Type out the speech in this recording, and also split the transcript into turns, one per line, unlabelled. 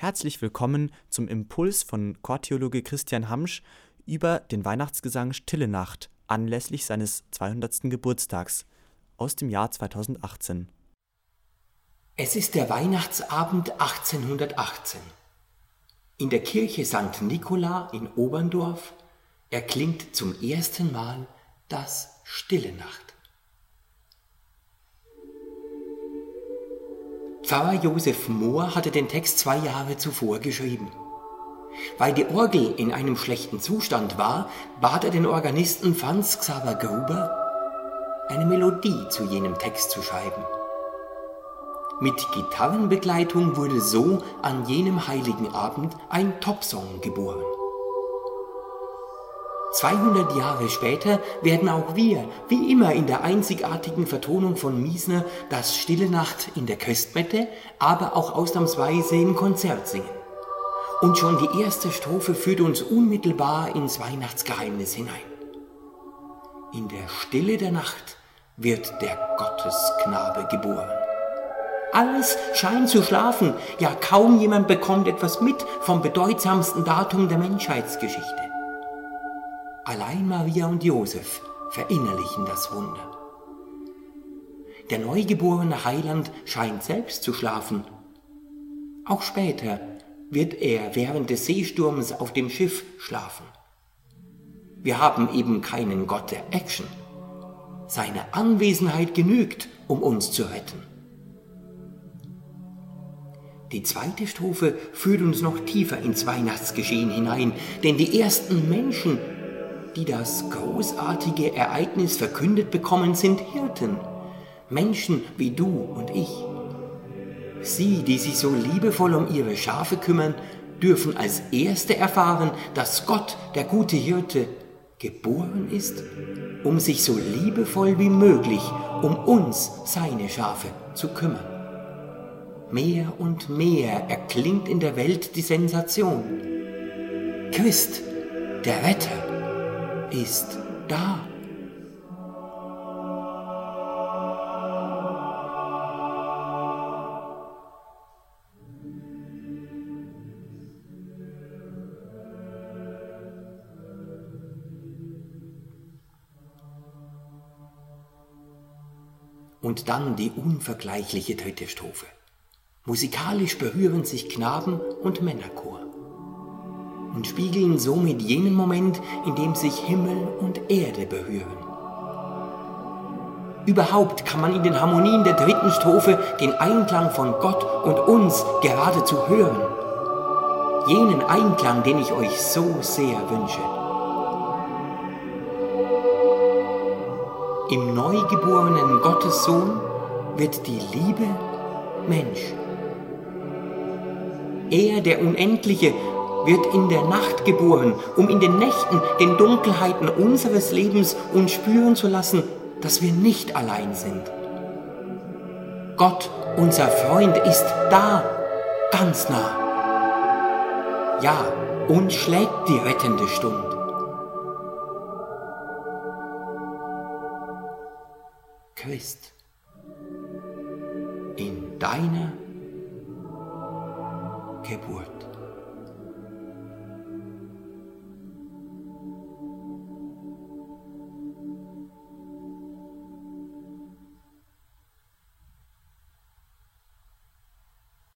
Herzlich willkommen zum Impuls von Chortheologe Christian Hamsch über den Weihnachtsgesang Stille Nacht anlässlich seines 200. Geburtstags aus dem Jahr 2018.
Es ist der Weihnachtsabend 1818. In der Kirche St. Nikola in Oberndorf erklingt zum ersten Mal das Stille Nacht. Pfarrer Josef Mohr hatte den Text zwei Jahre zuvor geschrieben. Weil die Orgel in einem schlechten Zustand war, bat er den Organisten Franz Xaver Gruber, eine Melodie zu jenem Text zu schreiben. Mit Gitarrenbegleitung wurde so an jenem heiligen Abend ein Topsong geboren. 200 Jahre später werden auch wir, wie immer in der einzigartigen Vertonung von Miesner, das Stille Nacht in der Köstmette, aber auch ausnahmsweise im Konzert singen. Und schon die erste Strophe führt uns unmittelbar ins Weihnachtsgeheimnis hinein. In der Stille der Nacht wird der Gottesknabe geboren. Alles scheint zu schlafen, ja kaum jemand bekommt etwas mit vom bedeutsamsten Datum der Menschheitsgeschichte. Allein Maria und Josef verinnerlichen das Wunder. Der neugeborene Heiland scheint selbst zu schlafen. Auch später wird er während des Seesturms auf dem Schiff schlafen. Wir haben eben keinen Gott der Action. Seine Anwesenheit genügt, um uns zu retten. Die zweite Strophe führt uns noch tiefer ins Weihnachtsgeschehen hinein, denn die ersten Menschen die das großartige Ereignis verkündet bekommen, sind Hirten, Menschen wie du und ich. Sie, die sich so liebevoll um ihre Schafe kümmern, dürfen als Erste erfahren, dass Gott, der gute Hirte, geboren ist, um sich so liebevoll wie möglich um uns, seine Schafe, zu kümmern. Mehr und mehr erklingt in der Welt die Sensation. Christ, der Retter, ist da. Und dann die unvergleichliche dritte Strophe. Musikalisch berühren sich Knaben und Männerchor und spiegeln somit jenen Moment, in dem sich Himmel und Erde berühren. Überhaupt kann man in den Harmonien der dritten Strophe den Einklang von Gott und uns geradezu hören. Jenen Einklang, den ich euch so sehr wünsche. Im neugeborenen Gottessohn wird die Liebe Mensch. Er, der Unendliche, wird in der Nacht geboren, um in den Nächten, den Dunkelheiten unseres Lebens uns spüren zu lassen, dass wir nicht allein sind. Gott, unser Freund, ist da, ganz nah. Ja, uns schlägt die rettende Stund. Christ, in deiner Geburt.